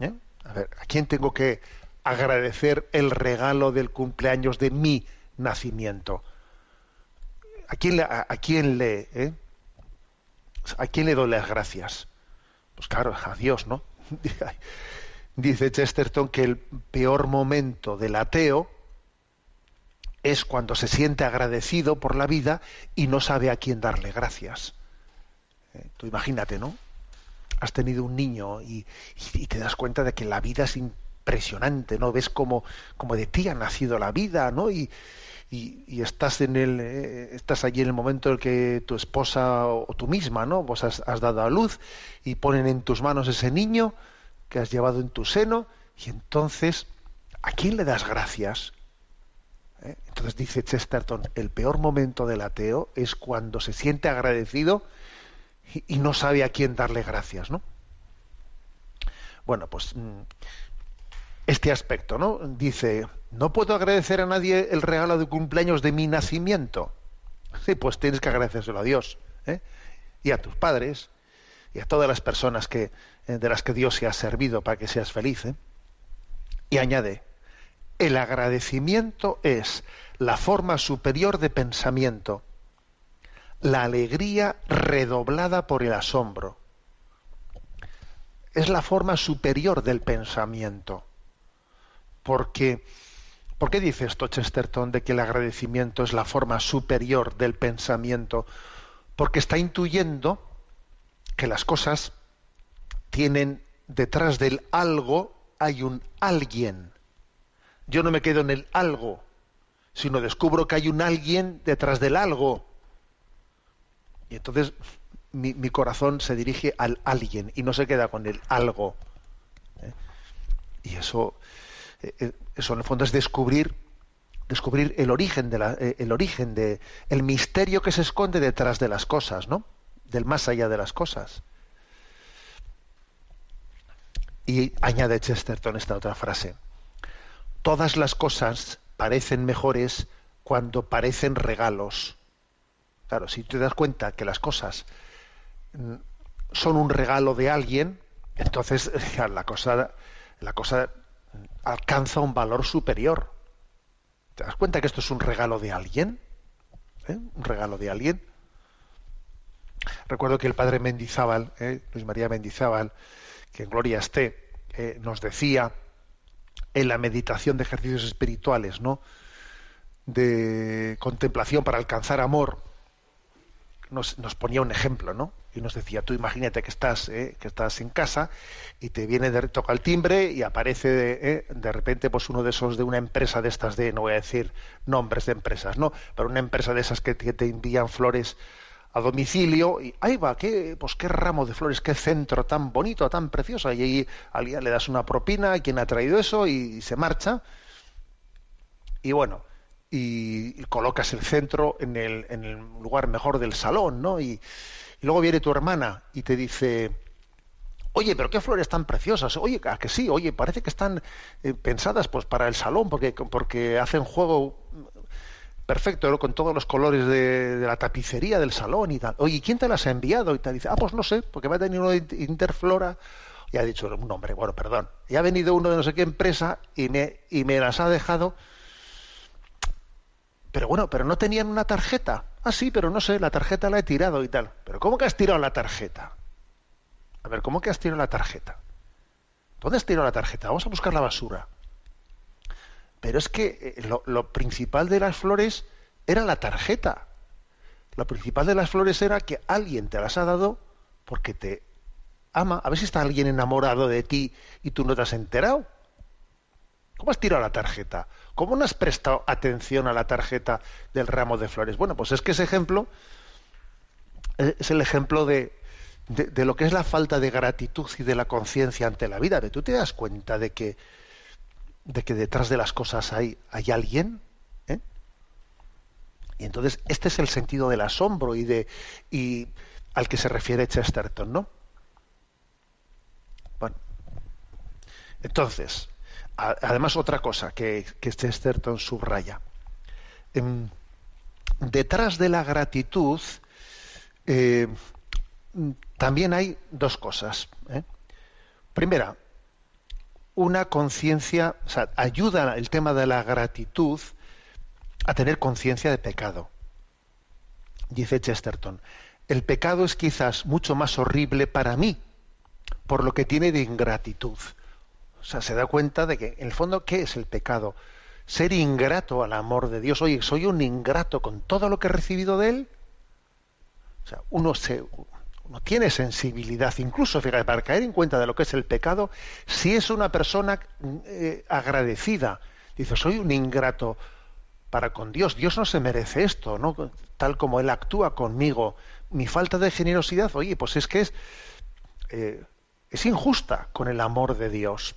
¿Eh? A ver, ¿a quién tengo que agradecer el regalo del cumpleaños de mi nacimiento? ¿A quién le, a, a quién le, eh? a quién le doy las gracias? Pues claro, a Dios, ¿no? Dice Chesterton que el peor momento del ateo es cuando se siente agradecido por la vida y no sabe a quién darle gracias. Eh, Tú imagínate, ¿no? Has tenido un niño y, te das cuenta de que la vida es impresionante, ¿no? Ves como, de ti ha nacido la vida, ¿no? Y, estás en el eh, estás allí en el momento en que tu esposa o, o tú misma, ¿no? Vos has, has dado a luz y ponen en tus manos ese niño que has llevado en tu seno y entonces ¿a quién le das gracias? ¿Eh? Entonces dice Chesterton, el peor momento del ateo es cuando se siente agradecido y, no sabe a quién darle gracias, ¿no? Bueno, pues mm, este aspecto, ¿no? Dice, no puedo agradecer a nadie el regalo de cumpleaños de mi nacimiento. Sí, pues tienes que agradecérselo a Dios, ¿eh? y a tus padres, y a todas las personas que, eh, de las que Dios se ha servido para que seas feliz. ¿eh? Y añade, el agradecimiento es la forma superior de pensamiento, la alegría redoblada por el asombro. Es la forma superior del pensamiento. Porque, ¿por qué dice esto Chesterton de que el agradecimiento es la forma superior del pensamiento? Porque está intuyendo que las cosas tienen detrás del algo hay un alguien. Yo no me quedo en el algo, sino descubro que hay un alguien detrás del algo. Y entonces mi, corazón se dirige al alguien y no se queda con el algo. ¿eh? Y eso, eh, eso en el fondo es descubrir descubrir el origen de la, eh, el origen de el misterio que se esconde detrás de las cosas, ¿no? Del más allá de las cosas. Y añade Chesterton esta otra frase. Todas las cosas parecen mejores cuando parecen regalos. Claro, si te das cuenta que las cosas mm, son un regalo de alguien, entonces la cosa, la cosa alcanza un valor superior. ¿Te das cuenta que esto es un regalo de alguien? ¿Eh? Un regalo de alguien. Recuerdo que el padre Mendizábal, ¿eh? Luis María Mendizábal, que en gloria esté, eh, nos decía en la meditación de ejercicios espirituales, ¿no? De contemplación para alcanzar amor, nos, nos ponía un ejemplo, ¿no? Y nos decía, tú imagínate que estás, ¿eh? que estás en casa y te viene, de, toca el timbre y aparece de, ¿eh? de repente pues uno de esos de una empresa de estas de, no voy a decir nombres de empresas, ¿no? Pero una empresa de esas que, que te envían flores a domicilio y ahí va, qué, pues qué ramo de flores, qué centro tan bonito, tan precioso. Y ahí le das una propina a quien ha traído eso y, se marcha. Y bueno, y, colocas el centro en el, en el, lugar mejor del salón, ¿no? Y, luego viene tu hermana y te dice, Oye, pero qué flores tan preciosas. Oye, que sí, oye, parece que están eh, pensadas pues para el salón porque, porque hacen juego perfecto, con todos los colores de, la tapicería del salón y tal. Oye, ¿quién te las ha enviado? Y te dice, ah, pues no sé, porque va a tener uno de Interflora. Y ha dicho un nombre, bueno, perdón. Y ha venido uno de no sé qué empresa y me, y me las ha dejado. Pero bueno, pero no tenían una tarjeta. Ah, sí, pero no sé, la tarjeta la he tirado y tal. Pero ¿cómo que has tirado la tarjeta? A ver, ¿cómo que has tirado la tarjeta? ¿Dónde has tirado la tarjeta? Vamos a buscar la basura. Pero es que eh, lo, principal de las flores era la tarjeta. Lo principal de las flores era que alguien te las ha dado porque te ama. A ver si está alguien enamorado de ti y tú no te has enterado. ¿Cómo has tirado la tarjeta? ¿Cómo no has prestado atención a la tarjeta del ramo de flores? Bueno, pues es que ese ejemplo eh, es el ejemplo de, de, lo que es la falta de gratitud y de la conciencia ante la vida. ¿Tú te das cuenta de que, de que detrás de las cosas hay, hay alguien? ¿Eh? Y entonces este es el sentido del asombro y, de, y al que se refiere Chesterton, ¿no? Bueno, entonces, además otra cosa que, que Chesterton subraya. Em, detrás de la gratitud eh, también hay dos cosas. ¿eh? Primera, una conciencia, o sea, ayuda el tema de la gratitud a tener conciencia de pecado. Dice Chesterton, el pecado es quizás mucho más horrible para mí por lo que tiene de ingratitud. O sea, se da cuenta de que, en el fondo, ¿qué es el pecado? Ser ingrato al amor de Dios. Oye, soy un ingrato con todo lo que he recibido de Él. O sea, uno se, no tiene sensibilidad, incluso fíjate, para caer en cuenta de lo que es el pecado, si es una persona eh, agradecida, dice, soy un ingrato para con Dios, Dios no se merece esto, ¿no? Tal como Él actúa conmigo, mi falta de generosidad, oye, pues es que es, eh, es injusta con el amor de Dios.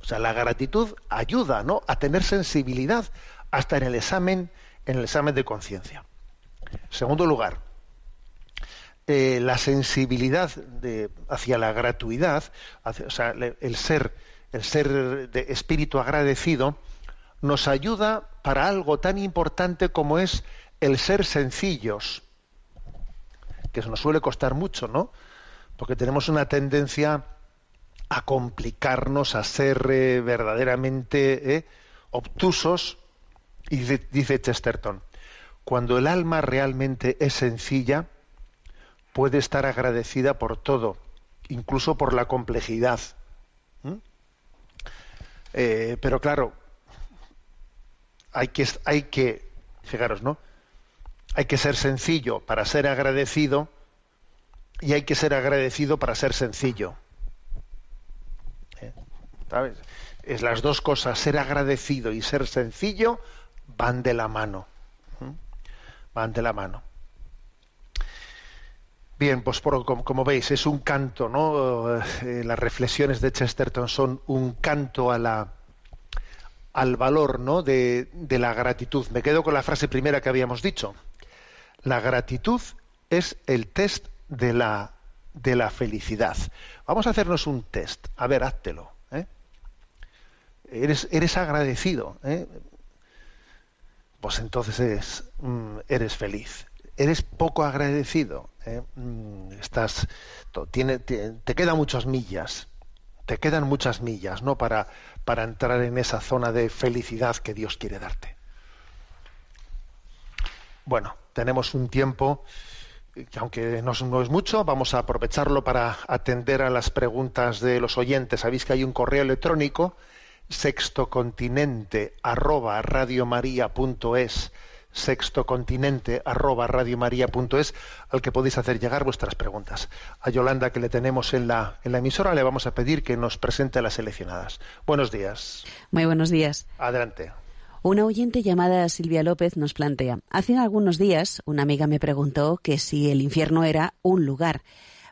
O sea, la gratitud ayuda, ¿no? A tener sensibilidad hasta en el examen, en el examen de conciencia. Segundo lugar, eh, la sensibilidad de, hacia la gratuidad, o sea, el ser, el ser de espíritu agradecido, nos ayuda para algo tan importante como es el ser sencillos, que nos suele costar mucho, ¿no? Porque tenemos una tendencia a complicarnos, a ser eh, verdaderamente eh, obtusos, y dice Chesterton, cuando el alma realmente es sencilla, puede estar agradecida por todo, incluso por la complejidad. ¿Mm? Eh, pero claro, hay que, hay que, fijaros, ¿no? Hay que ser sencillo para ser agradecido y hay que ser agradecido para ser sencillo. ¿Eh? Es las dos cosas, ser agradecido y ser sencillo, van de la mano. ¿Mm? Van de la mano. Bien, pues como, veis, es un canto, ¿no? Eh, las reflexiones de Chesterton son un canto al valor ¿no? de, la gratitud. Me quedo con la frase primera que habíamos dicho. La gratitud es el test de la, felicidad. Vamos a hacernos un test. A ver, háztelo. ¿eh? Eres, eres agradecido. ¿eh? Pues entonces mm, eres feliz eres poco agradecido, ¿eh? mm, estás, te, quedan muchas millas, te quedan muchas millas, ¿no? Para, para entrar en esa zona de felicidad que Dios quiere darte. Bueno, tenemos un tiempo que aunque no, no, es mucho, vamos a aprovecharlo para atender a las preguntas de los oyentes. Sabéis que hay un correo electrónico sextocontinente arroba sextocontinente arroba radiomaria.es al que podéis hacer llegar vuestras preguntas. A Yolanda, que le tenemos en la, en la emisora, le vamos a pedir que nos presente las seleccionadas. Buenos días. Muy buenos días. Adelante. Una oyente llamada Silvia López nos plantea, hace algunos días una amiga me preguntó que si el infierno era un lugar.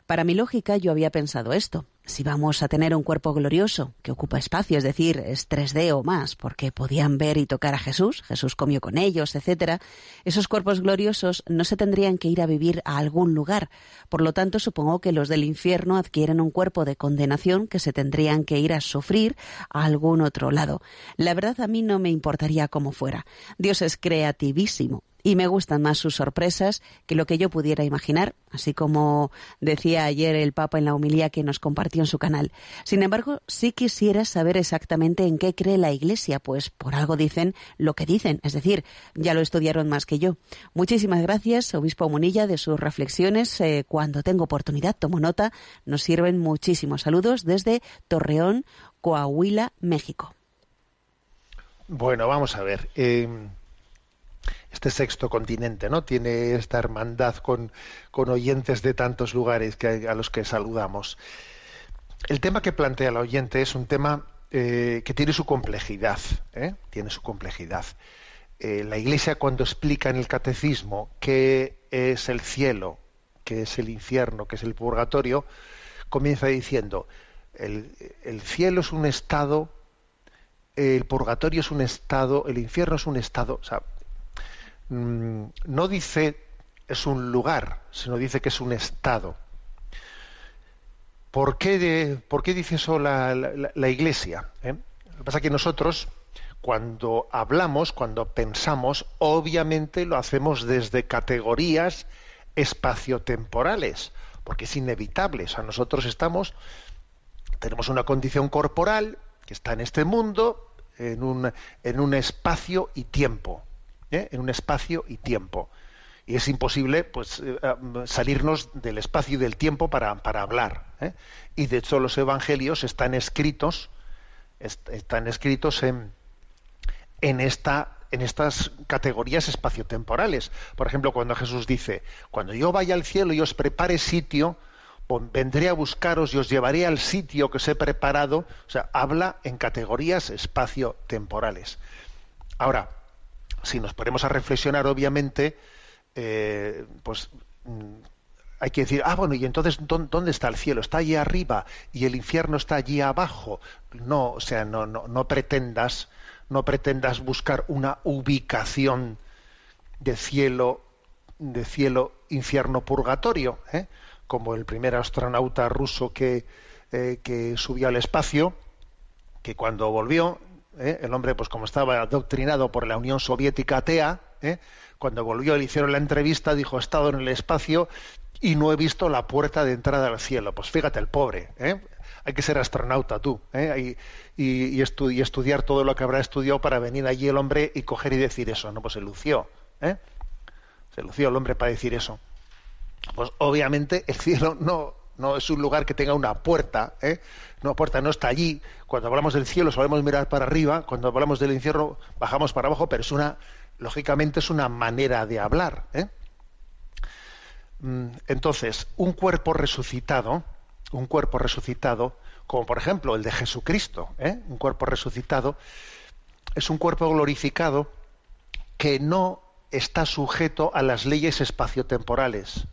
Para mi lógica yo había pensado esto. Si vamos a tener un cuerpo glorioso que ocupa espacio, es decir, es 3D o más, porque podían ver y tocar a Jesús, Jesús comió con ellos, etcétera, esos cuerpos gloriosos no se tendrían que ir a vivir a algún lugar. Por lo tanto, supongo que los del infierno adquieren un cuerpo de condenación que se tendrían que ir a sufrir a algún otro lado. La verdad a mí no me importaría cómo fuera. Dios es creativísimo y me gustan más sus sorpresas que lo que yo pudiera imaginar, así como decía ayer el Papa en la homilía que nos compartió en su canal. Sin embargo, sí quisiera saber exactamente en qué cree la Iglesia, pues por algo dicen lo que dicen, es decir, ya lo estudiaron más que yo. Muchísimas gracias, Obispo Munilla, de sus reflexiones. Eh, cuando tengo oportunidad, tomo nota, nos sirven muchísimos saludos desde Torreón, Coahuila, México. Bueno, vamos a ver. Eh, este sexto continente, ¿no? Tiene esta hermandad con, oyentes de tantos lugares que, a los que saludamos. El tema que plantea el oyente es un tema eh, que tiene su complejidad, ¿eh? tiene su complejidad. Eh, la Iglesia cuando explica en el catecismo qué es el cielo, qué es el infierno, qué es el purgatorio, comienza diciendo el, el cielo es un estado, el purgatorio es un estado, el infierno es un estado, mm, no dice es un lugar, sino dice que es un estado. ¿Por qué, por qué dice eso la Iglesia? eh? Lo que pasa es que nosotros, cuando hablamos, cuando pensamos, obviamente lo hacemos desde categorías espaciotemporales, porque es inevitable. O sea, nosotros estamos, tenemos una condición corporal que está en este mundo, en un, en un espacio y tiempo. ¿Eh? En un espacio y tiempo y es imposible pues eh, salirnos del espacio y del tiempo para, para hablar ¿eh? y de hecho los evangelios están escritos est- están escritos en en esta en estas categorías espaciotemporales por ejemplo cuando Jesús dice cuando yo vaya al cielo y os prepare sitio vendré a buscaros y os llevaré al sitio que os he preparado o sea habla en categorías espaciotemporales ahora si nos ponemos a reflexionar, obviamente, eh, pues mm, hay que decir, ah, bueno, y entonces, ¿dó- ¿dónde está el cielo? ¿Está allí arriba y el infierno está allí abajo? No, o sea, no, no, no pretendas, no pretendas buscar una ubicación de cielo, de cielo, infierno, purgatorio, ¿eh? como el primer astronauta ruso que, eh, que subió al espacio, que cuando volvió, ¿eh? el hombre, pues como estaba adoctrinado por la Unión Soviética atea, ¿eh? cuando volvió le hicieron la entrevista, dijo, he estado en el espacio y no he visto la puerta de entrada al cielo. Pues fíjate, el pobre, ¿eh? hay que ser astronauta tú, ¿eh? y, y- y estu- y estudiar todo lo que habrá estudiado para venir allí el hombre y coger y decir eso, ¿no? Pues se lució, ¿eh? se lució el hombre para decir eso pues obviamente el cielo no, no es un lugar que tenga una puerta, ¿eh? Una puerta no está allí. Cuando hablamos del cielo solemos mirar para arriba, cuando hablamos del infierno bajamos para abajo, pero es una, lógicamente es una manera de hablar, ¿eh? Mm, Entonces, un cuerpo resucitado, un cuerpo resucitado, como por ejemplo el de Jesucristo, ¿eh? un cuerpo resucitado, es un cuerpo glorificado que no está sujeto a las leyes espaciotemporales.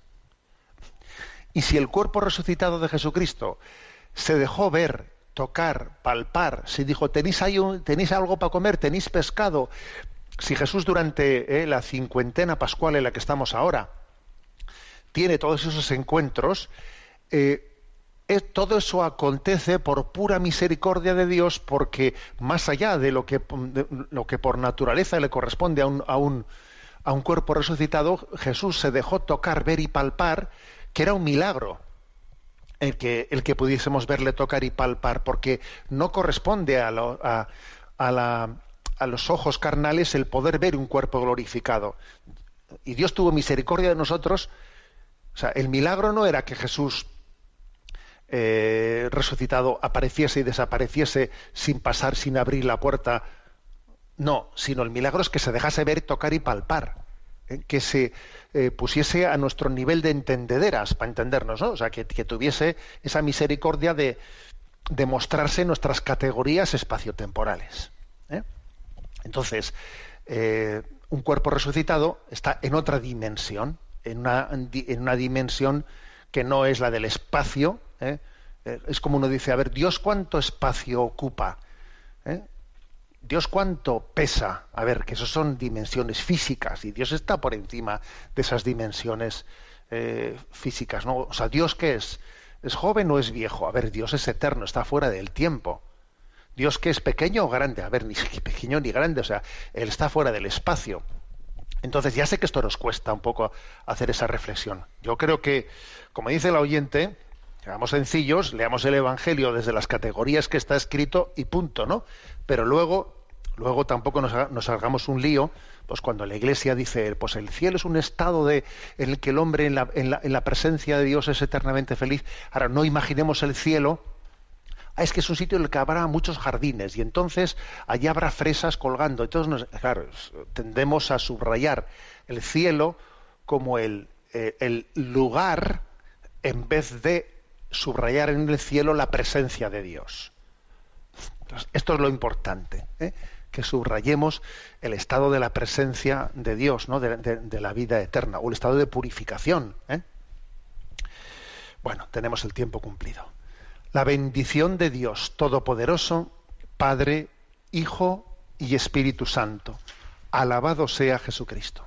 Y si el cuerpo resucitado de Jesucristo se dejó ver, tocar, palpar, si dijo, tenéis, tenéis algo para comer, tenéis pescado, si Jesús durante eh, la cincuentena pascual en la que estamos ahora tiene todos esos encuentros, eh, es- todo eso acontece por pura misericordia de Dios, porque más allá de lo que, de lo que por naturaleza le corresponde a un, a, un, a un cuerpo resucitado, Jesús se dejó tocar, ver y palpar, que era un milagro el que, el que pudiésemos verle tocar y palpar, porque no corresponde a, lo- a- a la- a los ojos carnales el poder ver un cuerpo glorificado. Y Dios tuvo misericordia de nosotros. O sea, el milagro no era que Jesús eh, resucitado apareciese y desapareciese sin pasar, sin abrir la puerta. No, sino el milagro es que se dejase ver, tocar y palpar. Eh, que se eh, pusiese a nuestro nivel de entendederas, para entendernos, ¿no? O sea, que, tuviese esa misericordia de, mostrarse nuestras categorías espaciotemporales. ¿eh? Entonces, eh, un cuerpo resucitado está en otra dimensión, en una, en una dimensión que no es la del espacio. ¿eh? Eh, es como uno dice, a ver, Dios cuánto espacio ocupa. Dios cuánto pesa. A ver, que eso son dimensiones físicas y Dios está por encima de esas dimensiones físicas. ¿no? O sea, Dios qué es? ¿Es joven o es viejo? A ver, Dios es eterno, está fuera del tiempo. Dios que es pequeño o grande, a ver, ni pequeño ni grande, o sea, Él está fuera del espacio. Entonces, ya sé que esto nos cuesta un poco hacer esa reflexión. Yo creo que, como dice el oyente, seamos sencillos, leamos el Evangelio desde las categorías que está escrito y punto, ¿no? Pero luego, luego tampoco nos, nos hagamos un lío, pues cuando la Iglesia dice, pues el cielo es un estado de, en el que el hombre en la, en la, en la presencia de Dios es eternamente feliz. Ahora, no imaginemos el cielo Ah, es que es un sitio en el que habrá muchos jardines y entonces allí habrá fresas colgando. Entonces, claro, tendemos a subrayar el cielo como el, eh, el lugar en vez de subrayar en el cielo la presencia de Dios. esto es lo importante, ¿eh? que subrayemos el estado de la presencia de Dios, ¿no? de, la vida eterna, o el estado de purificación. ¿eh? Bueno, tenemos el tiempo cumplido. La bendición de Dios Todopoderoso, Padre, Hijo y Espíritu Santo. Alabado sea Jesucristo.